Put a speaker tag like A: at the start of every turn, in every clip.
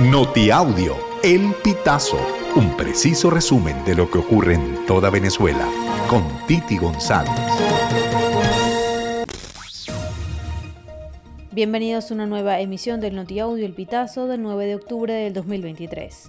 A: Notiaudio, El Pitazo, un preciso resumen de lo que ocurre en toda Venezuela, con Titi González.
B: Bienvenidos a una nueva emisión del Notiaudio, El Pitazo, del 9 de octubre del 2023.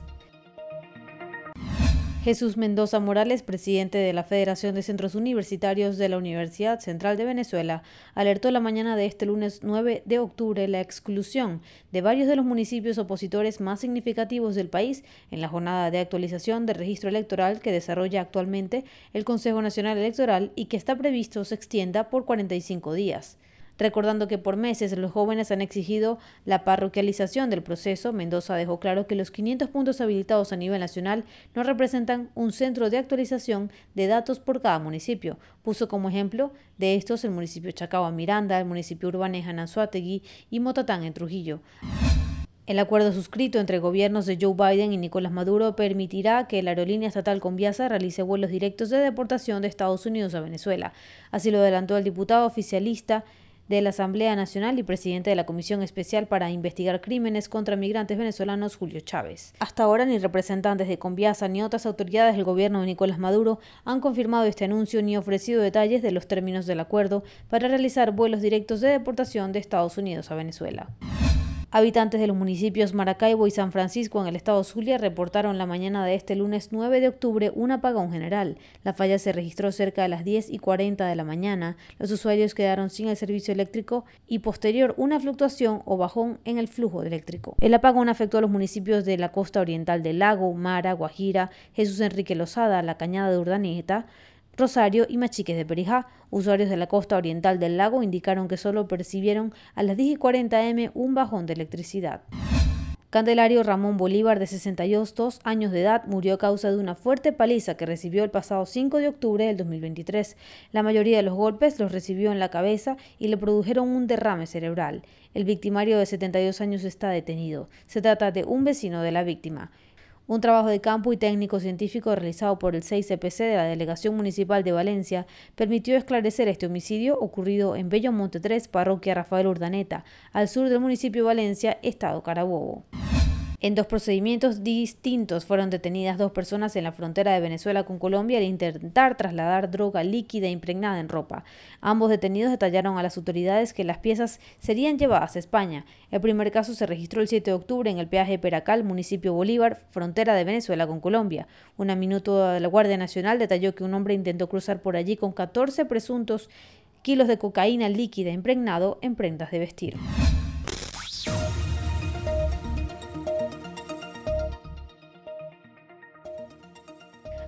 B: Jesús Mendoza Morales, presidente de la Federación de Centros Universitarios de la Universidad Central de Venezuela, alertó la mañana de este lunes 9 de octubre la exclusión de varios de los municipios opositores más significativos del país en la jornada de actualización del registro electoral que desarrolla actualmente el Consejo Nacional Electoral y que está previsto se extienda por 45 días. Recordando que por meses los jóvenes han exigido la parroquialización del proceso, Mendoza dejó claro que los 500 puntos habilitados a nivel nacional no representan un centro de actualización de datos por cada municipio. Puso como ejemplo de estos el municipio Chacagua Miranda, el municipio Urbaneja Nanzuategui y Motatán en Trujillo. El acuerdo suscrito entre gobiernos de Joe Biden y Nicolás Maduro permitirá que la aerolínea estatal Conviasa realice vuelos directos de deportación de Estados Unidos a Venezuela. Así lo adelantó el diputado oficialista de la Asamblea Nacional y presidente de la Comisión Especial para Investigar Crímenes contra Migrantes Venezolanos, Julio Chávez. Hasta ahora ni representantes de Conviasa ni otras autoridades del gobierno de Nicolás Maduro han confirmado este anuncio ni ofrecido detalles de los términos del acuerdo para realizar vuelos directos de deportación de Estados Unidos a Venezuela. Habitantes de los municipios Maracaibo y San Francisco en el estado Zulia reportaron la mañana de este lunes 9 de octubre un apagón general. La falla se registró cerca de las 10 y 40 de la mañana. Los usuarios quedaron sin el servicio eléctrico y posterior una fluctuación o bajón en el flujo eléctrico. El apagón afectó a los municipios de la costa oriental del lago, Mara, Guajira, Jesús Enrique Lozada, La Cañada de Urdaneta, Rosario y Machiques de Perijá. Usuarios de la costa oriental del lago indicaron que solo percibieron a las 10 y 40 m un bajón de electricidad. Candelario Ramón Bolívar, de 62 años de edad, murió a causa de una fuerte paliza que recibió el pasado 5 de octubre del 2023. La mayoría de los golpes los recibió en la cabeza y le produjeron un derrame cerebral. El victimario de 72 años está detenido. Se trata de un vecino de la víctima. Un trabajo de campo y técnico científico realizado por el 6CPC de la Delegación Municipal de Valencia permitió esclarecer este homicidio ocurrido en Bello Monte 3, parroquia Rafael Urdaneta, al sur del municipio de Valencia, estado Carabobo. En dos procedimientos distintos fueron detenidas dos personas en la frontera de Venezuela con Colombia al intentar trasladar droga líquida impregnada en ropa. Ambos detenidos detallaron a las autoridades que las piezas serían llevadas a España. El primer caso se registró el 7 de octubre en el peaje Peracal, municipio Bolívar, frontera de Venezuela con Colombia. Una minuto de la Guardia Nacional detalló que un hombre intentó cruzar por allí con 14 presuntos kilos de cocaína líquida impregnado en prendas de vestir.